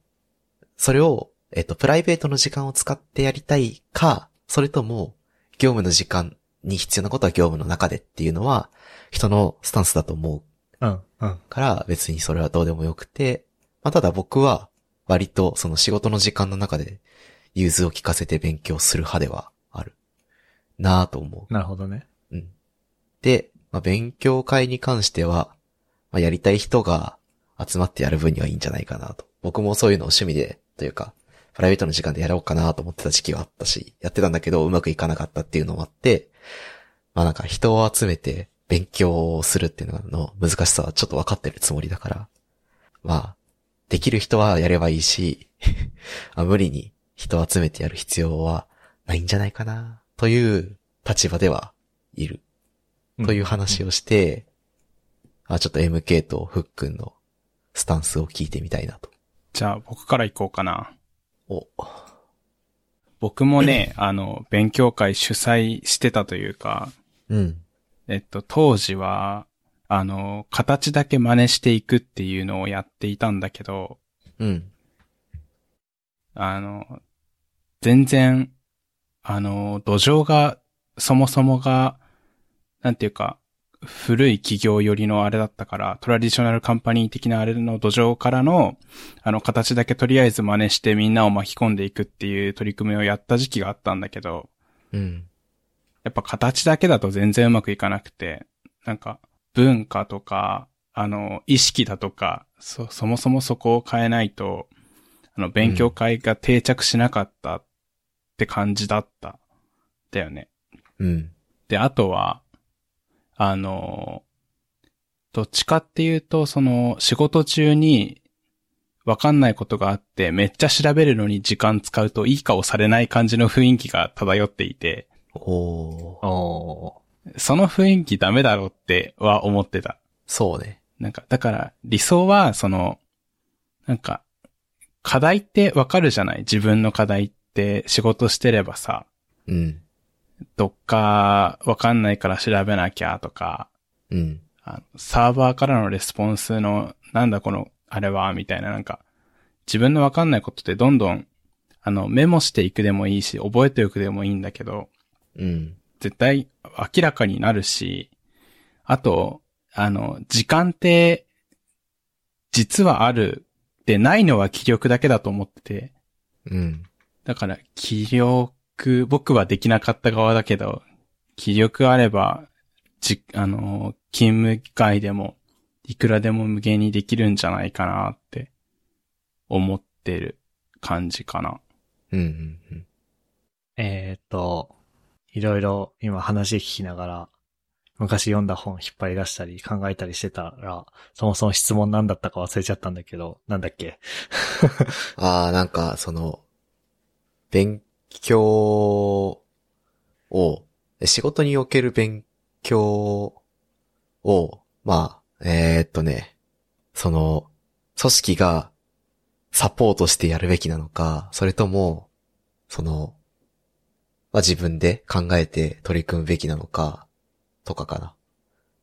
それを、えっと、プライベートの時間を使ってやりたいか、それとも、業務の時間に必要なことは業務の中でっていうのは、人のスタンスだと思うー。うんうん。から、別にそれはどうでもよくて、まあ、ただ僕は、割とその仕事の時間の中で、融通を聞かせて勉強する派ではある。なぁと思なるほどね。う。うん。で、まあ、勉強会に関しては、まあ、やりたい人が集まってやる分にはいいんじゃないかなと。僕もそういうのを趣味で、というか、プライベートの時間でやろうかなと思ってた時期はあったし、やってたんだけどうまくいかなかったっていうのもあって、まあなんか人を集めて勉強をするっていうのの難しさはちょっと分かってるつもりだから、まあ、できる人はやればいいし、あ無理に人を集めてやる必要はないんじゃないかな、という立場ではいる。という話をして、あ、ちょっと MK とフックンのスタンスを聞いてみたいなと。じゃあ僕から行こうかな。お、僕もね、あの、勉強会主催してたというか、うん。えっと、当時は、あの、形だけ真似していくっていうのをやっていたんだけど、うん。あの、全然、あの、土壌が、そもそもが、なんていうか、古い企業寄りのあれだったから、トラディショナルカンパニー的なあれの土壌からの、あの、形だけとりあえず真似してみんなを巻き込んでいくっていう取り組みをやった時期があったんだけど、うん。やっぱ形だけだと全然うまくいかなくて、なんか文化とか、あの、意識だとか、そ、そもそもそこを変えないと、あの、勉強会が定着しなかったって感じだった。だよね。うん。で、あとは、あの、どっちかっていうと、その、仕事中に、わかんないことがあって、めっちゃ調べるのに時間使うといい顔されない感じの雰囲気が漂っていて、おその雰囲気ダメだろうっては思ってた。そうね。なんか、だから理想は、その、なんか、課題ってわかるじゃない？自分の課題って仕事してればさ、うん。どっかわかんないから調べなきゃとか、うん。あのサーバーからのレスポンスの、なんだこの、あれは、みたいななんか、自分のわかんないことってどんどん、あの、メモしていくでもいいし、覚えておくでもいいんだけど、うん。絶対明らかになるし、あと、あの、時間って、実はある。で、ないのは気力だけだと思ってて。うん。だから、気力、僕はできなかった側だけど、気力あれば、じ、あの、勤務外でも、いくらでも無限にできるんじゃないかなって、思ってる感じかな。うんうんうん。えーっと、いろいろ今話聞きながら、昔読んだ本引っ張り出したり考えたりしてたら、そもそも質問何だったか忘れちゃったんだけど、なんだっけ？ああ、なんか、その、勉強を、仕事における勉強を、まあ、えーっとね、その、組織がサポートしてやるべきなのか、それとも、その、まあ、自分で考えて取り組むべきなのか、とかかな。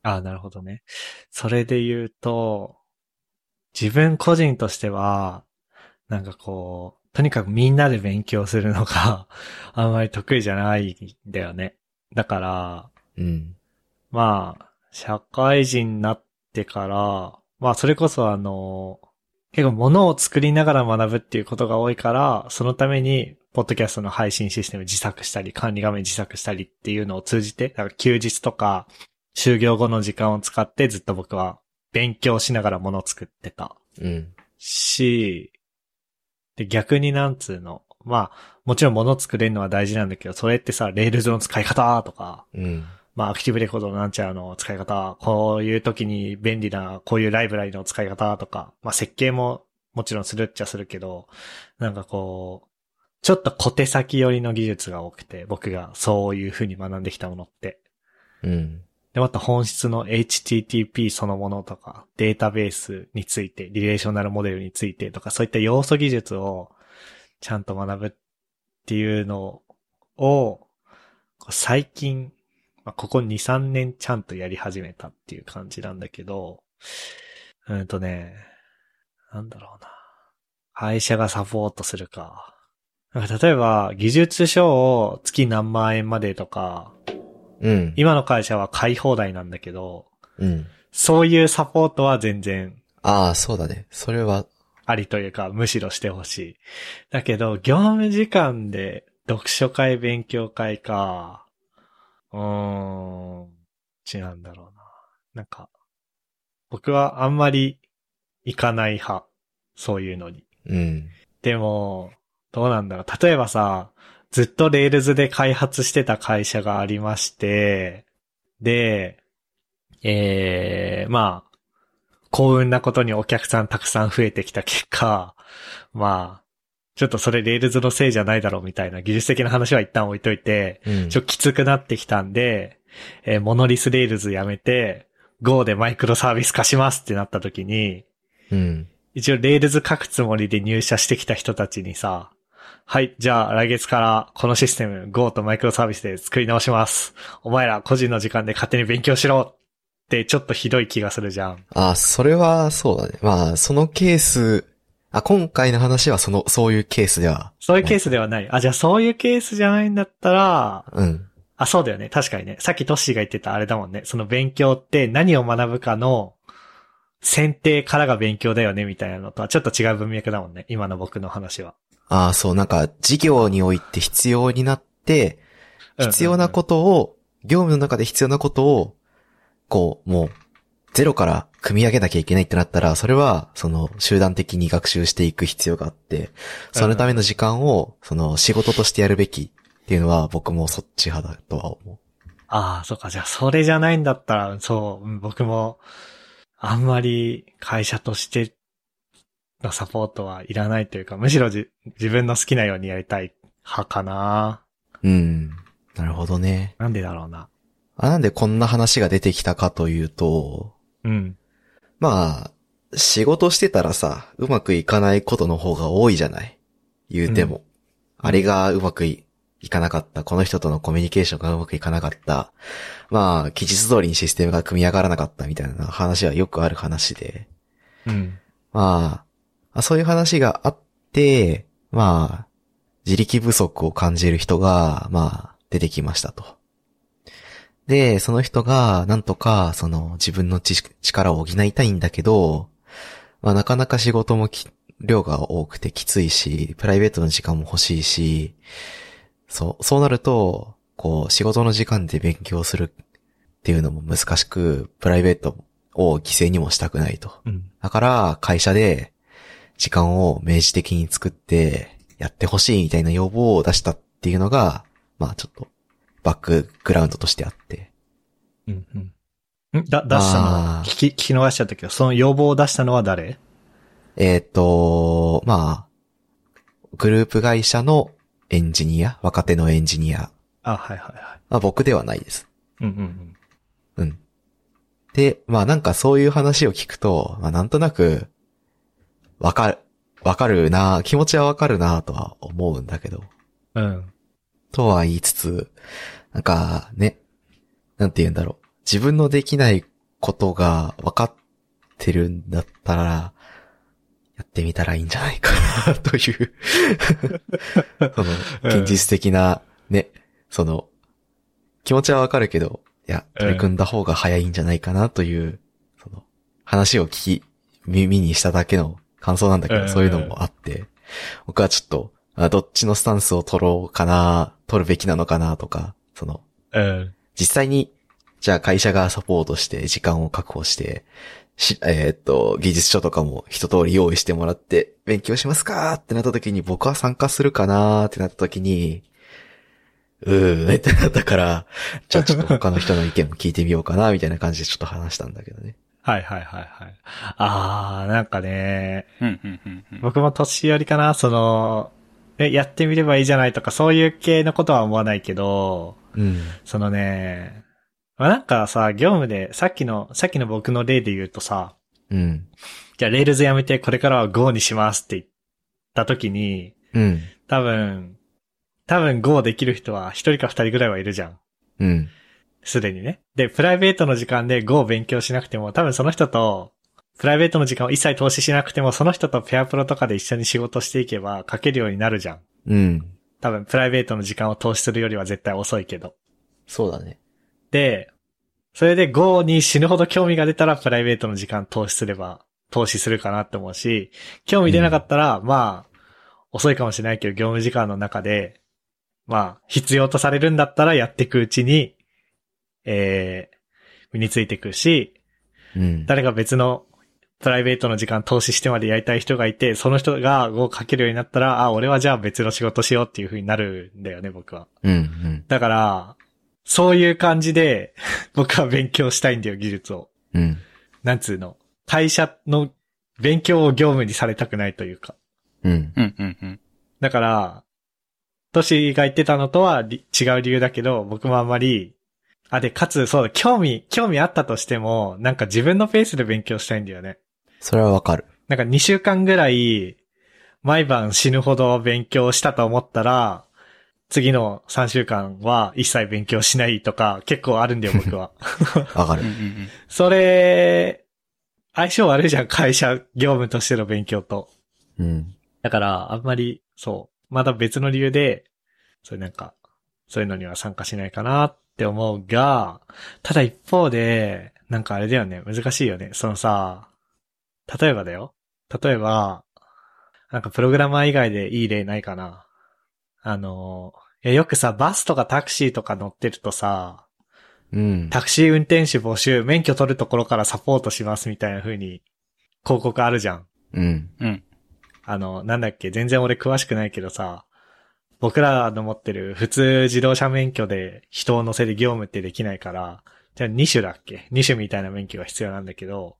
ああ、なるほどね。それで言うと、自分個人としては、なんかこう、とにかくみんなで勉強するのが あんまり得意じゃないんだよね。だから、うん。まあ、社会人になってから、まあそれこそあの、結構物を作りながら学ぶっていうことが多いから、そのために、ポッドキャストの配信システム自作したり、管理画面自作したりっていうのを通じて、だから休日とか、就業後の時間を使ってずっと僕は勉強しながら物を作ってた。うん。し、で、逆になんつうの。まあ、もちろん物作れるのは大事なんだけど、それってさ、 Rails の使い方とか、うん。まあ、 Active Record のなんちゃらの使い方、こういう時に便利な、こういうライブラリの使い方とか、まあ、設計ももちろんするっちゃするけど、なんかこう、ちょっと小手先寄りの技術が多くて、僕がそういう風に学んできたものって。うん。で、また本質の HTTP そのものとか、データベースについて、リレーショナルモデルについてとか、そういった要素技術をちゃんと学ぶっていうのを、最近、ま、ここ2、3年ちゃんとやり始めたっていう感じなんだけど、うんとね、なんだろうな。会社がサポートするか。なんか例えば、技術書を月何万円までとか、うん。今の会社は買い放題なんだけど、うん。そういうサポートは全然ああ、そうだね。それは、ありというか、むしろしてほしい。だけど、業務時間で読書会、勉強会か、うーん、違うんだろうな。なんか、僕はあんまり行かない派。そういうのに。うん。でも、どうなんだろう。例えばさ、ずっと Rails で開発してた会社がありまして、で、えー、まあ、幸運なことにお客さんたくさん増えてきた結果、まあ、ちょっとそれ Rails のせいじゃないだろうみたいな技術的な話は一旦置いといて、うん。ちょっときつくなってきたんで、えーモノリス Rails やめて、Go でマイクロサービス化しますってなった時に、うん。一応 Rails 書くつもりで入社してきた人たちにさ、はい、じゃあ来月からこのシステム Go とマイクロサービスで作り直します。お前ら個人の時間で勝手に勉強しろってちょっとひどい気がするじゃん。ああ、それはそうだね。まあ、そのケース、あ、今回の話はその、そういうケースでは。そういうケースではない。あ、じゃあそういうケースじゃないんだったら、うん。あ、そうだよね。確かにね。さっきトッシーが言ってたあれだもんね。その勉強って何を学ぶかの選定からが勉強だよねみたいなのとはちょっと違う文脈だもんね。今の僕の話は。ああ、そう、なんか、事業において必要になって、必要なことを、業務の中で必要なことを、こう、もう、ゼロから組み上げなきゃいけないってなったら、それは、その、集団的に学習していく必要があって、そのための時間を、その、仕事としてやるべきっていうのは、僕もそっち派だとは思ああ、そうか。じゃあ、それじゃないん。だったら、そう、うん。僕も、あん。まり会社としてのサポートはいらないというか、むしろじ自分の好きなようにやりたい派かな。う。うん。なるほどね。なんでだろうな。あ、なんでこんな話が出てきたかというと、うん。まあ、仕事してたらさ、うまくいかないことの方が多いじゃない？言うても。うんあれがうまくいいかなかった。この人とのコミュニケーションがうまくいかなかった。まあ、期日通りにシステムが組み上がらなかったみたいな話はよくある話で。うん。まあ、あそういう話があって、まあ、自力不足を感じる人が、まあ、出てきましたと。で、その人が、なんとか、その、自分の力を補いたいんだけど、まあなかなか仕事もき量が多くてきついし、プライベートの時間も欲しいし、そう、そうなると、こう、仕事の時間で勉強するっていうのも難しく、プライベートを犠牲にもしたくないと。うん。だから、会社で時間を明示的に作ってやってほしいみたいな要望を出したっていうのが、まあちょっとバックグラウンドとしてあって。うん。うん。ん？だ、出したの？は聞き、聞き逃しちゃったけど、その要望を出したのは誰？えっ、と、まあ、グループ会社のエンジニア、若手のエンジニア？あ、はいはいはまあ僕ではないです。い。うんうんうん。うん。で、まあなんかそういう話を聞くと、まあなんとなく、わかる、わかるな、気持ちはわかるなとは思うんだけど。うん。とは言いつつ、なんかね、なんて言うんだろう。自分のできないことが分かってるんだったら、やってみたらいいんじゃないかな、という、その、現実的な、ね、その、気持ちはわかるけど、いや、取り組んだ方が早いんじゃないかな、という、その、話を聞き、耳にしただけの感想なんだけど、うんそういうのもあって、僕はちょっと、あどっちのスタンスを取ろうかな、取るべきなのかな、とか、その、うん。実際に、じゃあ会社がサポートして、時間を確保して、し、えーっと、技術書とかも一通り用意してもらって、勉強しますかってなった時に、僕は参加するかなってなった時に、うーん、ってなったから、じゃあちょっと他の人の意見も聞いてみようかな、みたいな感じでちょっと話したんだけどね。はいはいはいはい。あー、なんかね、うん、うん、うんうん。僕も年寄りかな、その、え、やってみればいいじゃないとか、そういう系のことは思わないけど、うん。そのね、まあ、なんかさ、業務で、さっきの、さっきの僕の例で言うとさ、うん。じゃあ、 Rails やめて、これからは Go にしますって言った時に、うん。多分、多分 Go できる人は一人か二人ぐらいはいるじゃん。うん。すでにね。で、プライベートの時間で Go を勉強しなくても、多分その人と、プライベートの時間を一切投資しなくても、その人とペアプロとかで一緒に仕事していけば書けるようになるじゃん。うん。多分、プライベートの時間を投資するよりは絶対遅いけど。そうだね。で、それで Go に死ぬほど興味が出たらプライベートの時間投資すれば、投資するかなって思うし、興味出なかったら、まあ、遅いかもしれないけど、業務時間の中で、まあ、必要とされるんだったらやっていくうちに、えー、身についていくし、うん。誰か別のプライベートの時間投資してまでやりたい人がいて、その人が Go を書けるようになったら、あ、俺はじゃあ別の仕事しようっていう風になるんだよね、僕は。うん。うん。だから、そういう感じで、僕は勉強したいんだよ、技術を。うん。なんつうの？会社の勉強を業務にされたくないというか。うん。うん、うん、うん。だから、トシが言ってたのとはり違う理由だけど、僕もあんまり、あ、で、かつ、そうだ、興味、興味あったとしても、なんか自分のペースで勉強したいんだよね。それはわかる。なんか2週間ぐらい、毎晩死ぬほど勉強したと思ったら、次の3週間は一切勉強しないとか結構あるんだよ、僕は。わかるそれ、相性悪いじゃん、会社業務としての勉強と。うん。だから、あんまり、そう、また別の理由で、そういうなんか、そういうのには参加しないかなって思うが、ただ一方で、なんかあれだよね、難しいよね。そのさ、例えばだよ。例えば、なんかプログラマー以外でいい例ないかな。あの、いやよくさ、バスとかタクシーとか乗ってるとさ、うん。タクシー運転手募集、免許取るところからサポートしますみたいな風に、広告あるじゃん。うん。うん。あの、なんだっけ、全然俺詳しくないけどさ、僕らの持ってる普通自動車免許で人を乗せる業務ってできないから、じゃあ2種だっけ ?2 種みたいな免許が必要なんだけど、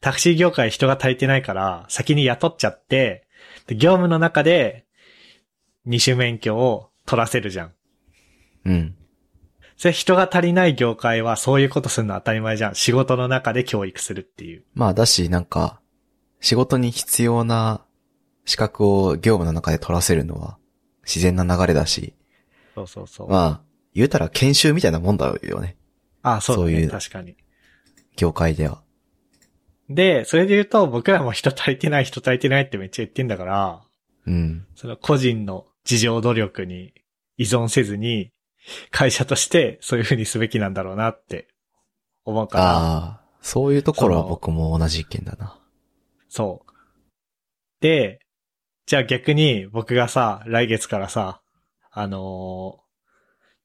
タクシー業界人が足りてないから、先に雇っちゃって、で業務の中で2種免許を取らせるじゃん。うん。それ人が足りない業界はそういうことするの当たり前じゃん。仕事の中で教育するっていう。まあだし、なんか、仕事に必要な資格を業務の中で取らせるのは自然な流れだし、そうそうそう。まあ、言うたら研修みたいなもんだよね。あそうだねそういう確かに。業界では。で、それで言うと僕らも人足りてない人足りてないってめっちゃ言ってんだから、うん。その個人の自情努力に依存せずに、会社としてそういう風にすべきなんだろうなって思うから、ああ、そういうところは僕も同じ意見だな。そう。で、じゃあ逆に僕がさ、来月からさ、あのー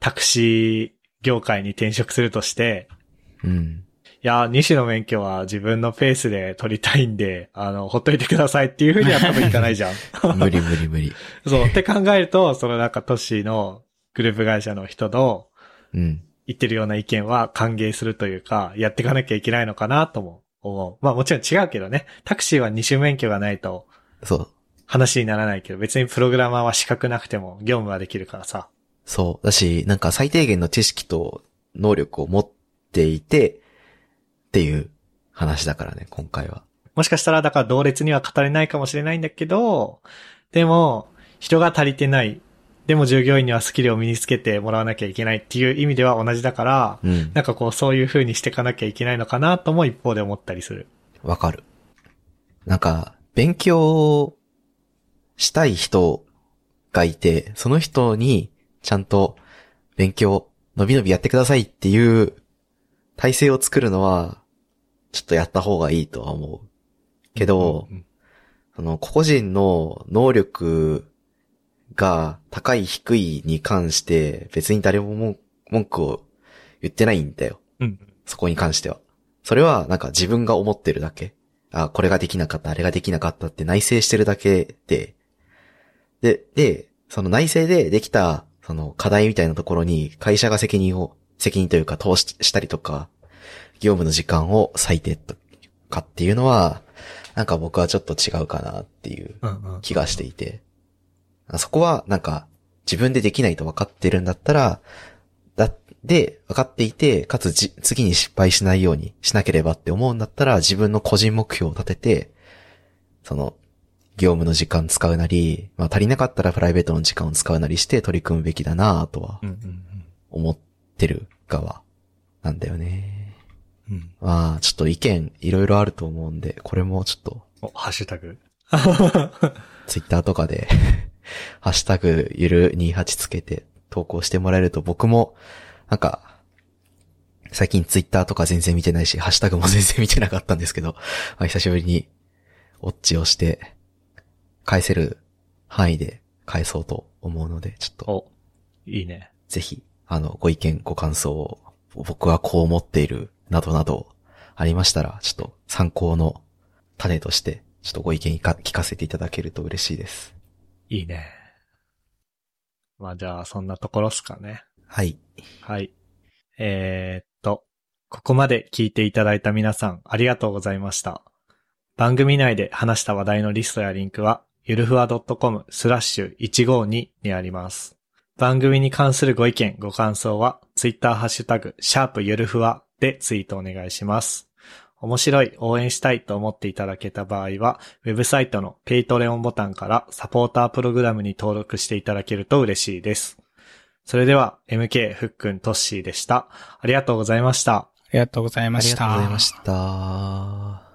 タクシー業界に転職するとして、うん。いや、西の免許は自分のペースで取りたいんで、あの、ほっといてくださいっていうふうには多分いかないじゃん。無理無理無理。そう。って考えると、そのなんか都市のグループ会社の人のうん。言ってるような意見は歓迎するというか、やっていかなきゃいけないのかなとも思う。まあもちろん違うけどね。タクシーは二種免許がないとそう。話にならないけど、別にプログラマーは資格なくても業務はできるからさ。そう。だし、なんか最低限の知識と能力を持っていて、っていう話だからね、今回は。もしかしたら、だから同列には語れないかもしれないんだけど、でも、人が足りてない。でも従業員にはスキルを身につけてもらわなきゃいけないっていう意味では同じだから、うん。なんかこうそういう風にしていかなきゃいけないのかなとも一方で思ったりする。わかる。なんか、勉強したい人がいて、その人にちゃんと勉強、のびのびやってくださいっていう体制を作るのは、ちょっとやった方がいいとは思う。けど、うんその個々人の能力が高い低いに関して別に誰も文文句を言ってないんだよ。うん。そこに関しては。それはなんか自分が思ってるだけ。あ、これができなかった、あれができなかったって内省してるだけで、で、で、その内省でできた、その課題みたいなところに会社が責任を、責任というか投資したりとか、業務の時間を割いてとかっていうのは、なんか僕はちょっと違うかなっていう。気がしていて、あそこはなんか自分でできないと分かってるんだったら、だ、で、分かっていて、かつじ次に失敗しないようにしなければって思うんだったら、自分の個人目標を立てて、その、業務の時間使うなり、まあ足りなかったらプライベートの時間を使うなりして取り組むべきだなとは思ってる側なんだよね。うん。うん。まあ、ちょっと意見いろいろあると思うんで、これもちょっとお、ハッシュタグ。ツイッターとかで、ハッシュタグゆる28つけて投稿してもらえると僕も、なんか、最近ツイッターとか全然見てないし、ハッシュタグも全然見てなかったんですけど、まあ、久しぶりに、ウォッチをして、返せる範囲で返そうと思うので、ちょっと、お、いいね。ぜひ、あの、ご意見、ご感想を、僕はこう思っている、などなど、ありましたら、ちょっと参考の種として、ちょっとご意見か聞かせていただけると嬉しいです。いいね。まあじゃあ、そんなところっすかね。はい。はい。えーっと、ここまで聞いていただいた皆さん、ありがとうございました。番組内で話した話題のリストやリンクは、ゆるふわ .com スラッシュ152にあります。番組に関するご意見、ご感想は、ツイッターハッシュタグ、シャープゆるふわでツイートお願いします。面白い、応援したいと思っていただけた場合は、ウェブサイトの Patreon ボタンからサポータープログラムに登録していただけると嬉しいです。それでは、MK ふっくんとっしーでした。ありがとうございました。ありがとうございありがました。とうございました。